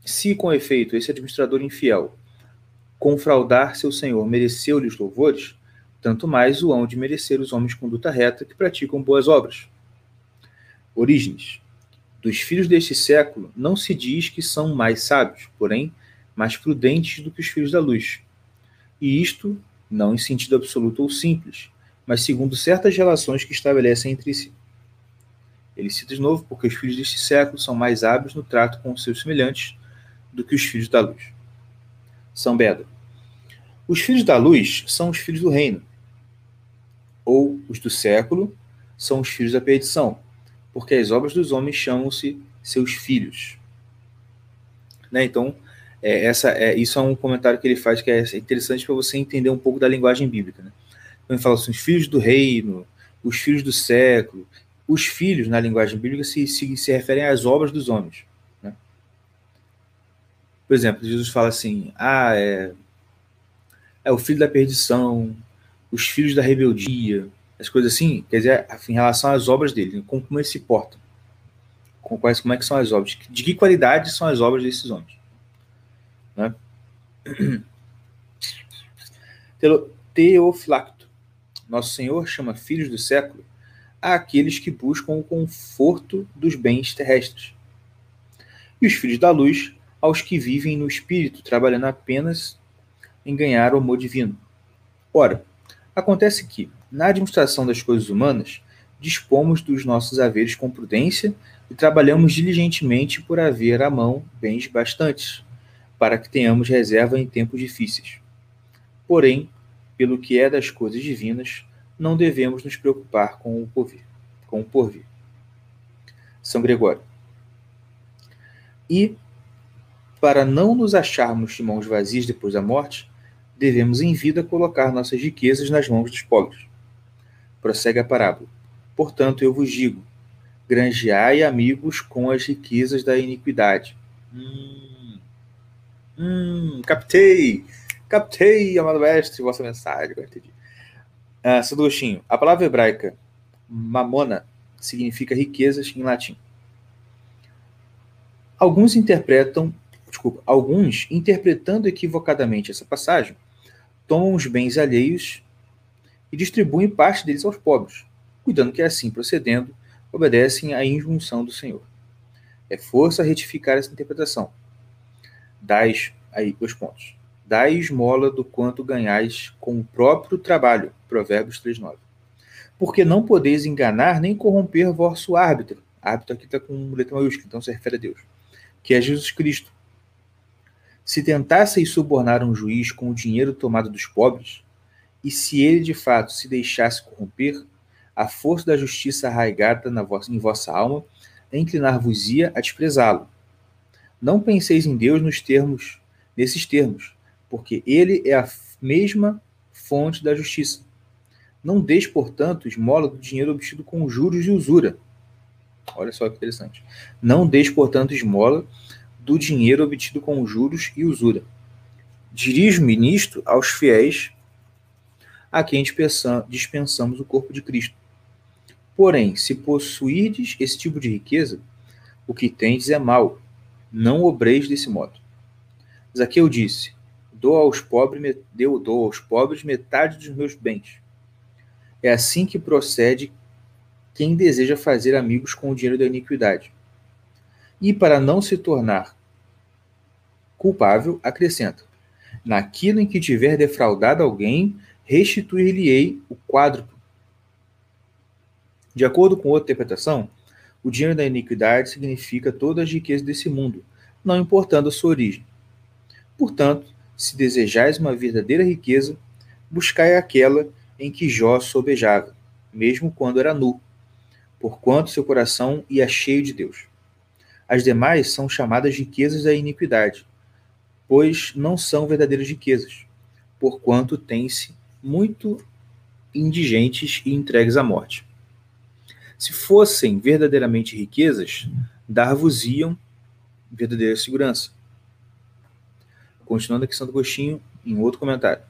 Se, com efeito, esse administrador infiel com fraudar seu senhor mereceu-lhes louvores, tanto mais o hão de merecer os homens de conduta reta que praticam boas obras. Orígenes. Dos filhos deste século, não se diz que são mais sábios, porém, mais prudentes do que os filhos da luz. E isto, não em sentido absoluto ou simples, mas segundo certas relações que estabelecem entre si. Ele cita de novo porque os filhos deste século são mais hábeis no trato com os seus semelhantes do que os filhos da luz. São Beda. Os filhos da luz são os filhos do reino, ou os do século são os filhos da perdição, porque as obras dos homens chamam-se seus filhos. Né? Então, é, essa, é, isso é um comentário que ele faz que é interessante para você entender um pouco da linguagem bíblica. Né? Ele fala assim, os filhos do reino, os filhos do século. Os filhos, na linguagem bíblica, se, se, se referem às obras dos homens. Né? Por exemplo, Jesus fala assim, ah, é, é o filho da perdição, os filhos da rebeldia, as coisas assim, quer dizer, em relação às obras dele, né? como, como eles se portam, com quais, como é que são as obras, de que qualidade são as obras desses homens. Né? Teofilacto. Nosso Senhor chama filhos do século àqueles que buscam o conforto dos bens terrestres. E os filhos da luz aos que vivem no espírito, trabalhando apenas em ganhar o amor divino. Ora, acontece que, na administração das coisas humanas, dispomos dos nossos haveres com prudência e trabalhamos diligentemente por haver à mão bens bastantes, para que tenhamos reserva em tempos difíceis. Porém, pelo que é das coisas divinas, não devemos nos preocupar com o porvir. Com o porvir. São Gregório. E, para não nos acharmos de mãos vazias depois da morte, devemos em vida colocar nossas riquezas nas mãos dos pobres. Prossegue a parábola. Portanto, eu vos digo: granjeai amigos com as riquezas da iniquidade. Hum, hum captei! Captei, amado mestre, vossa mensagem. Entendi. Ah, Santo Agostinho, a palavra hebraica mamona significa riquezas em latim. Alguns interpretam, desculpa, alguns interpretando equivocadamente essa passagem, tomam os bens alheios e distribuem parte deles aos pobres, cuidando que assim procedendo obedecem à injunção do Senhor. É força retificar essa interpretação. Dais aí dois pontos dai esmola do quanto ganhais com o próprio trabalho. Provérbios 3,9. Porque não podeis enganar nem corromper vosso árbitro. Árbitro aqui está com letra maiúscula, então se refere a Deus. Que é Jesus Cristo. Se tentasseis subornar um juiz com o dinheiro tomado dos pobres, e se ele de fato se deixasse corromper, a força da justiça arraigada na vossa, em vossa alma inclinar-vos-ia a desprezá-lo. Não penseis em Deus nos termos, nesses termos, porque ele é a mesma fonte da justiça. Não deixe, portanto, esmola do dinheiro obtido com juros e usura. Olha só que interessante. Não deixe, portanto, esmola do dinheiro obtido com juros e usura. Dirijo-me nisto aos fiéis a quem dispensamos o corpo de Cristo. Porém, se possuirdes esse tipo de riqueza, o que tendes é mal. Não obreis desse modo. Zaqueu disse: dou aos pobres, deu, dou aos pobres metade dos meus bens. É assim que procede quem deseja fazer amigos com o dinheiro da iniquidade. E para não se tornar culpável, acrescenta: Naquilo em que tiver defraudado alguém, restituir-lhe-ei o quádruplo. De acordo com outra interpretação, o dinheiro da iniquidade significa todas as riquezas desse mundo, não importando a sua origem. Portanto, se desejais uma verdadeira riqueza, buscai aquela em que Jó sobejava, mesmo quando era nu, porquanto seu coração ia cheio de Deus. As demais são chamadas riquezas da iniquidade, pois não são verdadeiras riquezas, porquanto têm-se muito indigentes e entregues à morte. Se fossem verdadeiramente riquezas, dar-vos-iam verdadeira segurança Continuando a questão do Gostinho, em outro comentário.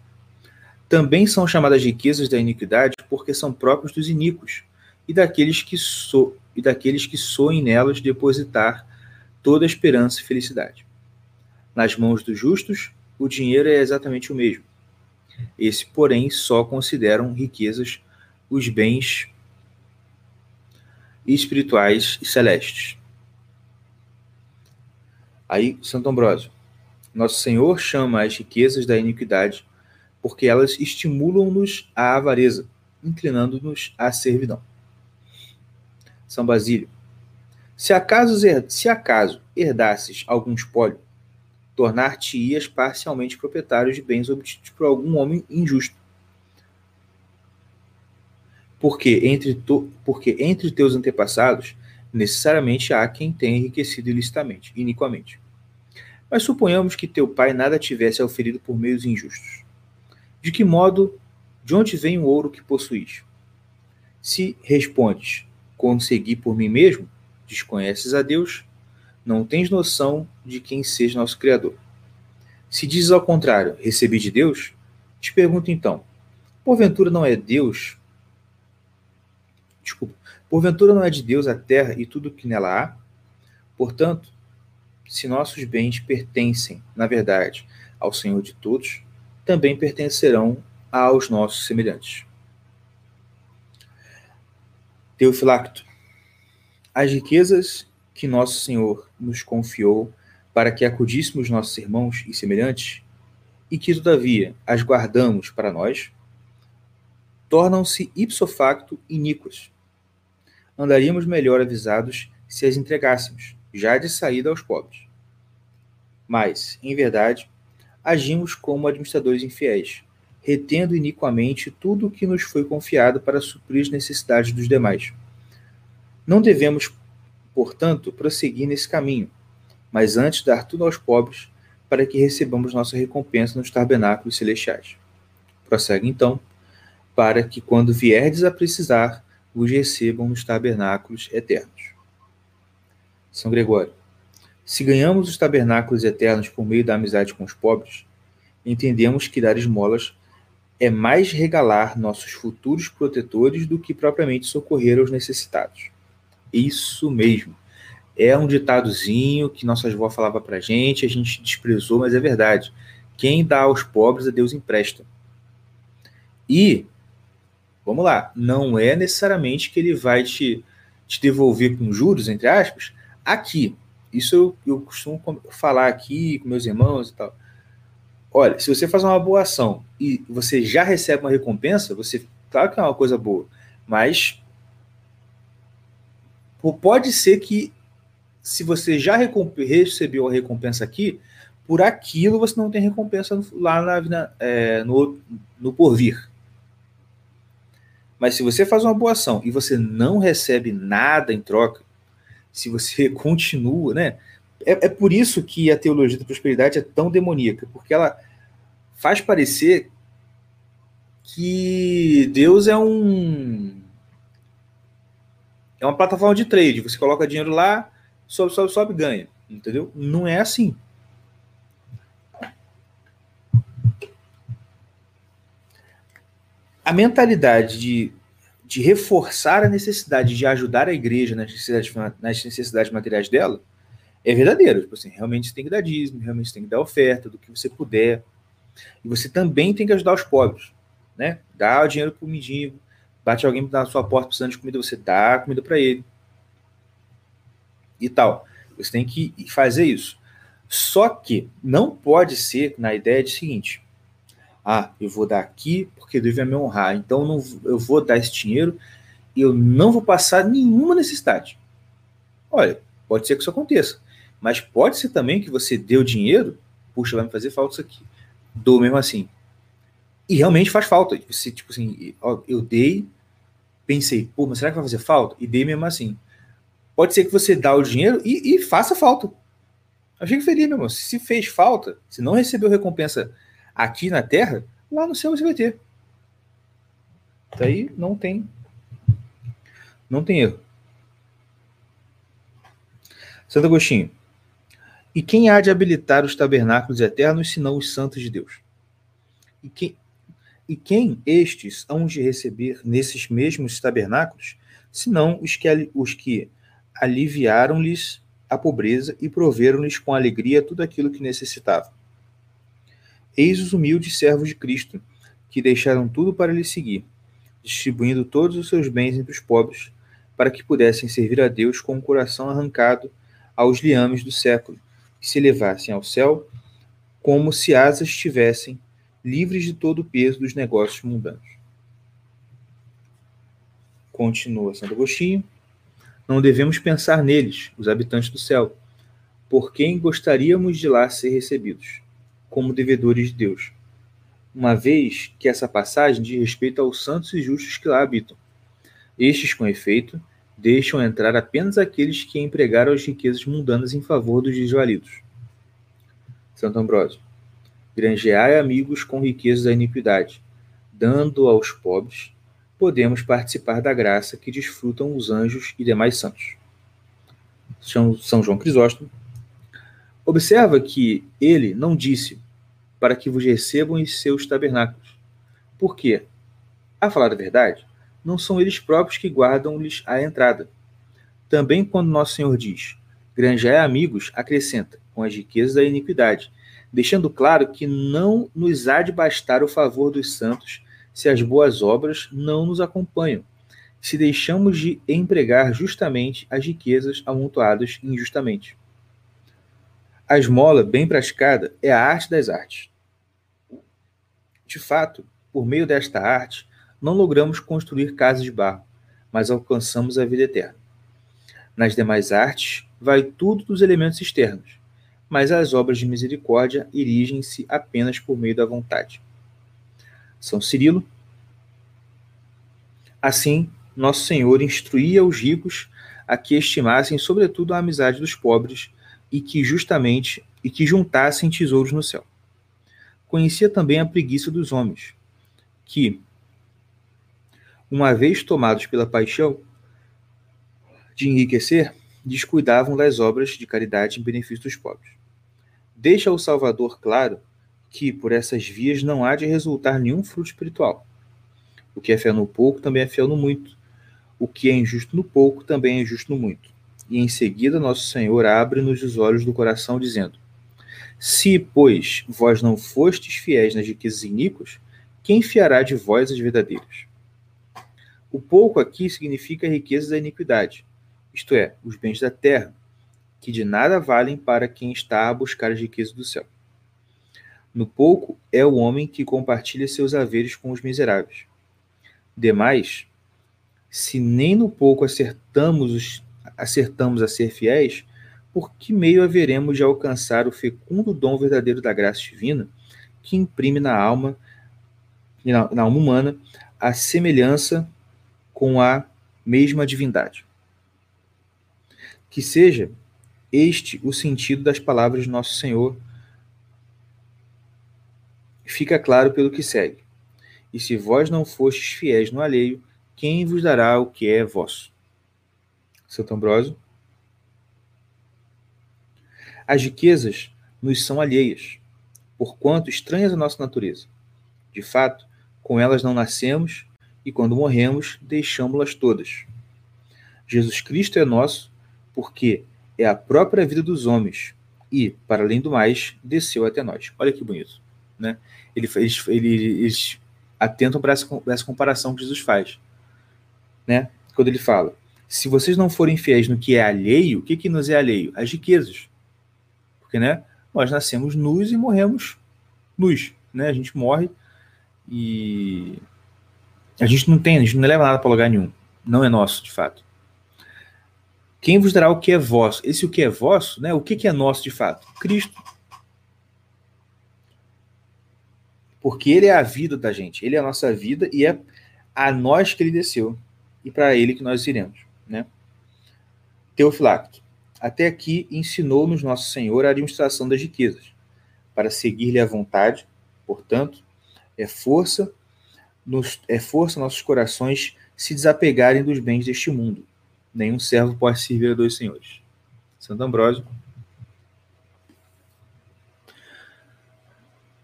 Também são chamadas riquezas da iniquidade porque são próprios dos iníquos e daqueles que, so, e daqueles que soem nelas depositar toda esperança e felicidade. Nas mãos dos justos, o dinheiro é exatamente o mesmo. Esse, porém, só consideram riquezas os bens espirituais e celestes. Aí, Santo Ambrósio. Nosso Senhor chama as riquezas da iniquidade porque elas estimulam-nos à avareza, inclinando-nos à servidão. São Basílio. Se acaso, se acaso herdasses algum espólio, tornar-te-ias parcialmente proprietário de bens obtidos por algum homem injusto. Porque entre, to, porque entre teus antepassados, necessariamente há quem tenha enriquecido ilicitamente, iniquamente. Mas suponhamos que teu pai nada tivesse auferido por meios injustos. De que modo, de onde vem o ouro que possuís? Se respondes, consegui por mim mesmo, desconheces a Deus, não tens noção de quem seja nosso Criador. Se dizes ao contrário, recebi de Deus, te pergunto então, porventura não é Deus? Desculpa, porventura não é de Deus a terra e tudo o que nela há? Portanto, se nossos bens pertencem, na verdade, ao Senhor de todos, também pertencerão aos nossos semelhantes. Teofilacto, as riquezas que nosso Senhor nos confiou para que acudíssemos nossos irmãos e semelhantes, e que, todavia, as guardamos para nós, tornam-se ipso facto iníquas. Andaríamos melhor avisados se as entregássemos, já de saída aos pobres. Mas, em verdade, agimos como administradores infiéis, retendo iniquamente tudo o que nos foi confiado para suprir as necessidades dos demais. Não devemos, portanto, prosseguir nesse caminho, mas antes dar tudo aos pobres, para que recebamos nossa recompensa nos tabernáculos celestiais. Prossegue então, para que quando vierdes a precisar, os recebam nos tabernáculos eternos. São Gregório. Se ganhamos os tabernáculos eternos por meio da amizade com os pobres, entendemos que dar esmolas é mais regalar nossos futuros protetores do que propriamente socorrer aos necessitados. Isso mesmo. É um ditadozinho que nossas avó falava pra gente, a gente desprezou, mas é verdade. Quem dá aos pobres, a Deus empresta. E, vamos lá, não é necessariamente que ele vai te, te devolver com juros, entre aspas, aqui. Isso eu, eu costumo falar aqui com meus irmãos e tal. Olha, se você faz uma boa ação e você já recebe uma recompensa, você, claro que é uma coisa boa, mas pode ser que se você já recebeu a recompensa aqui, por aquilo você não tem recompensa lá na, é, no, no porvir. Mas se você faz uma boa ação e você não recebe nada em troca, se você continua, né? É, é por isso que a teologia da prosperidade é tão demoníaca, porque ela faz parecer que Deus é um é uma plataforma de trade. Você coloca dinheiro lá, sobe, sobe, sobe, ganha. Entendeu? Não é assim. A mentalidade de, de reforçar a necessidade de ajudar a igreja nas necessidades, nas necessidades materiais dela é verdadeira. Tipo assim, realmente você tem que dar dízimo, realmente você tem que dar oferta do que você puder. E você também tem que ajudar os pobres. Né? Dá o dinheiro para o mendigo, bate alguém na sua porta precisando de comida, você dá comida para ele e tal. Você tem que fazer isso. Só que não pode ser na ideia de seguinte: ah, eu vou dar aqui porque Deus vai me honrar, então não, eu vou dar esse dinheiro e eu não vou passar nenhuma necessidade. Olha, pode ser que isso aconteça, mas pode ser também que você deu dinheiro, puxa, vai me fazer falta isso aqui. Dou mesmo assim. E realmente faz falta. Você, tipo assim, eu dei, pensei, pô, mas será que vai fazer falta? E dei mesmo assim pode ser que você dá o dinheiro e, e faça falta. Eu fico feliz, meu irmão. Se fez falta, se não recebeu recompensa aqui na Terra, lá no céu você vai ter. Daí não tem. Não tem erro. Santo Agostinho. E quem há de habilitar os tabernáculos eternos, senão os santos de Deus? E quem, e quem estes hão de receber nesses mesmos tabernáculos, senão os que, os que aliviaram-lhes a pobreza e proveram-lhes com alegria tudo aquilo que necessitavam. Eis os humildes servos de Cristo, que deixaram tudo para lhe seguir, distribuindo todos os seus bens entre os pobres, para que pudessem servir a Deus com o coração arrancado aos liames do século, e se elevassem ao céu como se asas tivessem, livres de todo o peso dos negócios mundanos. Continua Santo Agostinho. Não devemos pensar neles, os habitantes do céu, por quem gostaríamos de lá ser recebidos como devedores de Deus, uma vez que essa passagem diz respeito aos santos e justos que lá habitam. Estes, com efeito, deixam entrar apenas aqueles que empregaram as riquezas mundanas em favor dos desvalidos. Santo Ambrósio. Granjeai amigos com riquezas da iniquidade, dando aos pobres, podemos participar da graça que desfrutam os anjos e demais santos. São João Crisóstomo. Observa que ele não disse para que vos recebam em seus tabernáculos. Por quê? A falar a verdade, não são eles próprios que guardam-lhes a entrada. Também quando nosso Senhor diz, granjeai amigos, acrescenta, com as riquezas da iniquidade, deixando claro que não nos há de bastar o favor dos santos se as boas obras não nos acompanham, se deixamos de empregar justamente as riquezas amontoadas injustamente. A esmola bem praticada é a arte das artes. De fato, por meio desta arte, não logramos construir casas de barro, mas alcançamos a vida eterna. Nas demais artes, vai tudo dos elementos externos, mas as obras de misericórdia erigem-se apenas por meio da vontade. São Cirilo. Assim, Nosso Senhor instruía os ricos a que estimassem sobretudo a amizade dos pobres e que justamente e que juntassem tesouros no céu conhecia também a preguiça dos homens, que, uma vez tomados pela paixão de enriquecer, descuidavam das obras de caridade em benefício dos pobres. Deixa o Salvador claro que por essas vias não há de resultar nenhum fruto espiritual. O que é fiel no pouco também é fiel no muito. O que é injusto no pouco também é injusto no muito. E em seguida, nosso Senhor abre-nos os olhos do coração, dizendo: se, pois, vós não fostes fiéis nas riquezas iníquas, quem fiará de vós as verdadeiras? O pouco aqui significa a riqueza da iniquidade, isto é, os bens da terra, que de nada valem para quem está a buscar as riquezas do céu. No pouco é o homem que compartilha seus haveres com os miseráveis. Demais, se nem no pouco acertamos, acertamos a ser fiéis, por que meio haveremos de alcançar o fecundo dom verdadeiro da graça divina que imprime na alma, na, na alma humana, a semelhança com a mesma divindade? Que seja este o sentido das palavras de nosso Senhor. Fica claro pelo que segue. E se vós não fostes fiéis no alheio, quem vos dará o que é vosso? Santo Ambrósio. As riquezas nos são alheias, porquanto estranhas à nossa natureza. De fato, com elas não nascemos e quando morremos, deixamos-las todas. Jesus Cristo é nosso, porque é a própria vida dos homens e, para além do mais, desceu até nós. Olha que bonito. Né? Ele, eles, eles atentam para essa, essa comparação que Jesus faz. Né? Quando ele fala: se vocês não forem fiéis no que é alheio, o que, que nos é alheio? As riquezas. Porque, né, nós nascemos nus e morremos nus, né? A gente morre e a gente não tem, a gente não leva nada para lugar nenhum. Não é nosso, de fato. Quem vos dará o que é vosso? Esse o que é vosso, né? O que, que é nosso de fato? Cristo. Porque ele é a vida da gente, ele é a nossa vida e é a nós que ele desceu e para ele que nós iremos, né? Teofilacto. Até aqui ensinou-nos Nosso Senhor a administração das riquezas, para seguir-lhe a vontade, portanto, é força, nos, é força nossos corações se desapegarem dos bens deste mundo. Nenhum servo pode servir a dois senhores. Santo Ambrósio.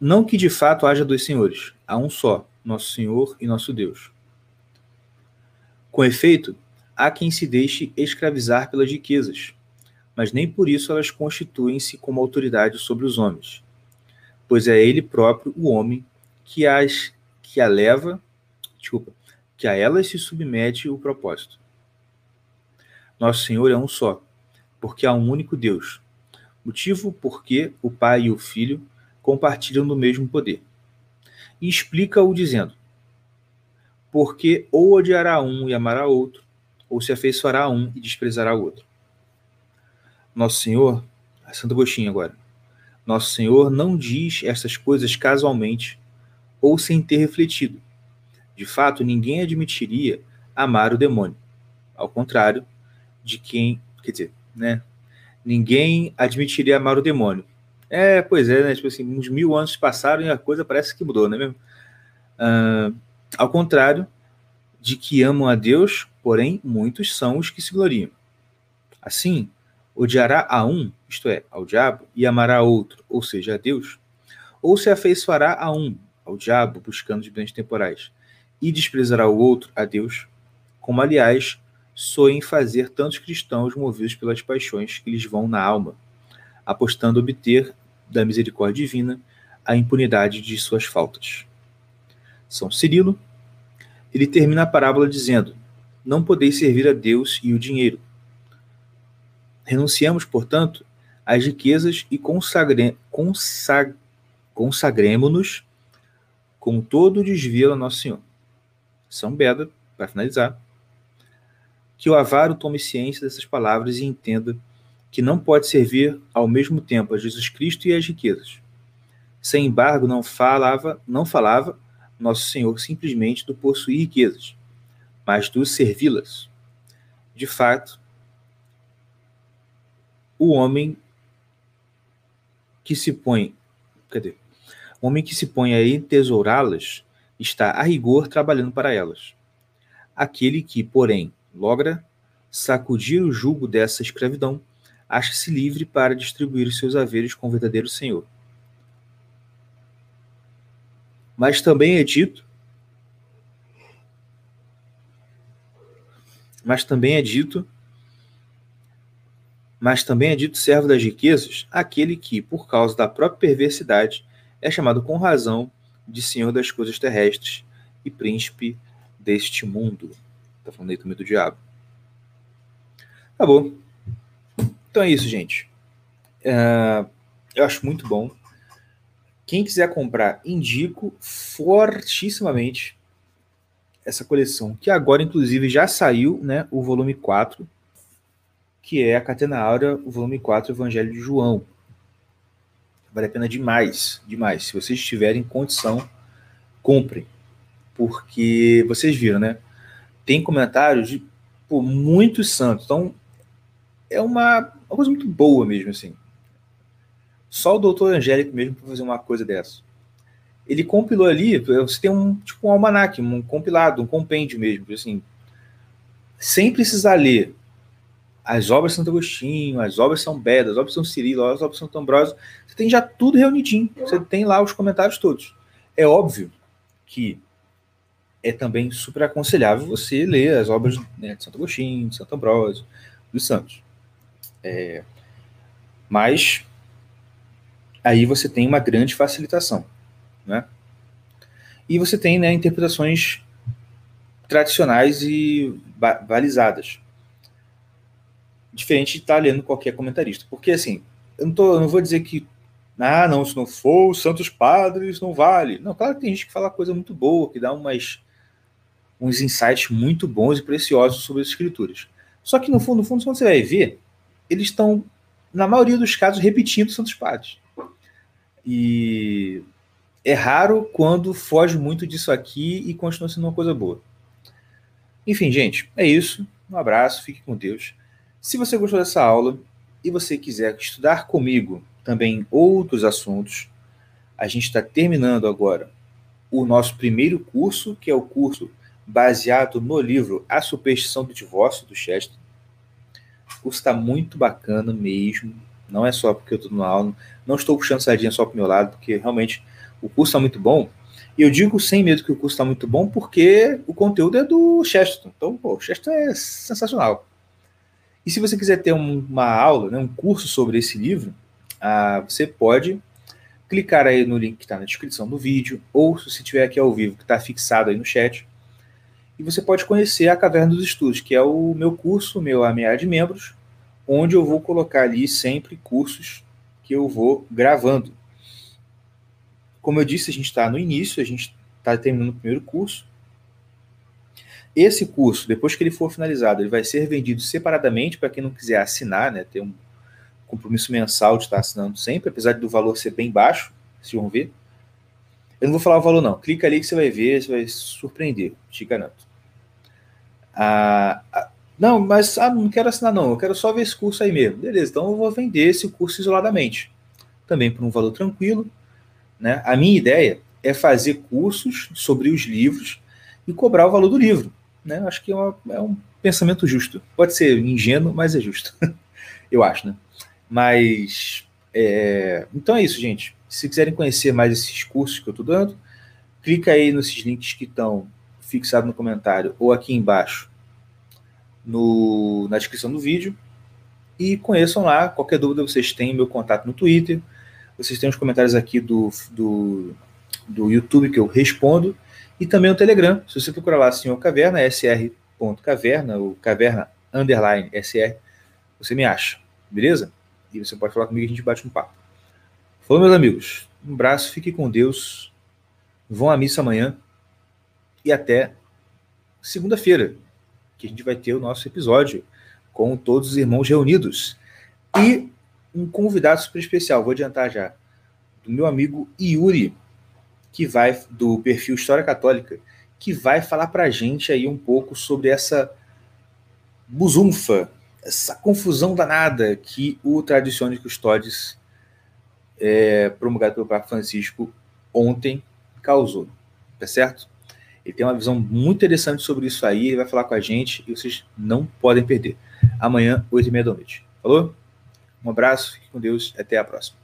Não que de fato haja dois senhores, há um só, nosso Senhor e nosso Deus. Com efeito, há quem se deixe escravizar pelas riquezas, mas nem por isso elas constituem-se como autoridade sobre os homens, pois é ele próprio, o homem, que as que a leva, desculpa, que a elas se submete o propósito. Nosso Senhor é um só, porque há um único Deus, motivo porque o Pai e o Filho compartilham do mesmo poder. E explica-o dizendo: Porque ou odiará um e amará outro, ou se afeiçoará a um e desprezará o outro. Nosso Senhor, Santo Agostinho agora, Nosso Senhor não diz essas coisas casualmente ou sem ter refletido. De fato, ninguém admitiria amar o demônio. Ao contrário de quem, quer dizer, né? Ninguém admitiria amar o demônio. É, pois é, né? Tipo assim, uns mil anos passaram e a coisa parece que mudou, não é mesmo? Uh, ao contrário de que amam a Deus, porém, muitos são os que se gloriam. Assim, odiará a um, isto é, ao diabo, e amará a outro, ou seja, a Deus, ou se afeiçoará a um, ao diabo, buscando os bens temporais, e desprezará o outro, a Deus, como, aliás, soem fazer tantos cristãos movidos pelas paixões que lhes vão na alma, apostando obter da misericórdia divina a impunidade de suas faltas. São Cirilo, ele termina a parábola dizendo: Não podeis servir a Deus e o dinheiro. Renunciamos, portanto, às riquezas e consagre, consag, consagremos-nos com todo o desvio a Nosso Senhor. São Beda, para finalizar, que o avaro tome ciência dessas palavras e entenda que não pode servir ao mesmo tempo a Jesus Cristo e às riquezas. Sem embargo, não falava, não falava nosso Senhor simplesmente do possuir riquezas, mas do servi-las. De fato, o homem que se põe, cadê? O homem que se põe a entesourá-las está a rigor trabalhando para elas. Aquele que, porém, logra sacudir o jugo dessa escravidão, acha-se livre para distribuir seus haveres com o verdadeiro Senhor. Mas também é dito, mas também é dito, mas também é dito servo das riquezas, aquele que, por causa da própria perversidade, é chamado com razão de senhor das coisas terrestres e príncipe deste mundo. Está falando aí também do diabo. Acabou. Então é isso, gente. Uh, eu acho muito bom. Quem quiser comprar, indico fortissimamente essa coleção, que agora, inclusive, já saiu né, o volume 4, que é a Catena Áurea, o volume 4, Evangelho de João. Vale a pena demais, demais. Se vocês tiverem condição, comprem. Porque vocês viram, né? Tem comentários de pô, muitos santos. Então, é uma, uma coisa muito boa mesmo, assim. Só o doutor Angélico mesmo para fazer uma coisa dessa. Ele compilou ali, você tem um tipo um almanac, um compilado, um compêndio mesmo, assim, sem precisar ler as obras de Santo Agostinho, as obras São Beda, as obras São Cirilo, as obras Santo Ambrósio, você tem já tudo reunidinho, você tem lá os comentários todos. É óbvio que é também super aconselhável você ler as obras né, de Santo Agostinho, de Santo Ambrósio, dos santos. É, mas aí você tem uma grande facilitação, né? E você tem né, interpretações tradicionais e balizadas. Diferente de estar lendo qualquer comentarista. Porque, assim, eu não, tô, eu não vou dizer que, ah, não, se não for os Santos Padres, não vale. Não, claro que tem gente que fala coisa muito boa, que dá umas, uns insights muito bons e preciosos sobre as escrituras. Só que, no fundo, no fundo, quando você vai ver, eles estão, na maioria dos casos, repetindo Santos Padres. E é raro quando foge muito disso aqui e continua sendo uma coisa boa. Enfim, gente, é isso. Um abraço, fique com Deus. Se você gostou dessa aula e você quiser estudar comigo também outros assuntos, a gente está terminando agora o nosso primeiro curso, que é o curso baseado no livro A Superstição do Divórcio, do Chester. O curso está muito bacana mesmo. Não é só porque eu estou no aula, não estou puxando sardinha só para o meu lado, porque realmente o curso está muito bom. E eu digo sem medo que o curso está muito bom, porque o conteúdo é do Chesterton. Então, pô, o Chesterton é sensacional. E se você quiser ter um, uma aula, né, um curso sobre esse livro, ah, você pode clicar aí no link que está na descrição do vídeo, ou se você estiver aqui ao vivo, que está fixado aí no chat, e você pode conhecer a Caverna dos Estudos, que é o meu curso, meu ameaça de membros, onde eu vou colocar ali sempre cursos que eu vou gravando. Como eu disse, a gente está no início, a gente está terminando o primeiro curso. Esse curso, depois que ele for finalizado, ele vai ser vendido separadamente para quem não quiser assinar, né, ter um compromisso mensal de estar assinando sempre, apesar do valor ser bem baixo, vocês vão ver. Eu não vou falar o valor, não. Clica ali que você vai ver, você vai surpreender, te garanto. Ah, ah, não, mas ah, não quero assinar, não. Eu quero só ver esse curso aí mesmo. Beleza, então eu vou vender esse curso isoladamente. Também por um valor tranquilo. Né? A minha ideia é fazer cursos sobre os livros e cobrar o valor do livro. Né? Acho que é, uma, é um pensamento justo. Pode ser ingênuo, mas é justo. eu acho, né? Mas. É... Então é isso, gente. Se quiserem conhecer mais esses cursos que eu estou dando, clica aí nesses links que estão fixados no comentário ou aqui embaixo no, na descrição do vídeo. E conheçam lá, qualquer dúvida vocês têm meu contato no Twitter, vocês têm os comentários aqui do, do, do YouTube que eu respondo, e também o Telegram. Se você procurar lá Senhor Caverna, sr.caverna, ou caverna underline sr, você me acha, beleza? E você pode falar comigo e a gente bate um papo. Falou, meus amigos. Um abraço, fique com Deus. Vão à missa amanhã. E até segunda-feira que a gente vai ter o nosso episódio com todos os irmãos reunidos. E um convidado super especial, vou adiantar já, do meu amigo Yuri, que vai, do perfil História Católica, que vai falar para a gente aí um pouco sobre essa buzunfa, essa confusão danada que o Tradiciones Custodes, é, promulgado pelo Papa Francisco, ontem causou. Tá certo? Ele tem uma visão muito interessante sobre isso aí, ele vai falar com a gente e vocês não podem perder. Amanhã, 8 e meia da noite. Falou? Um abraço, fique com Deus, até a próxima.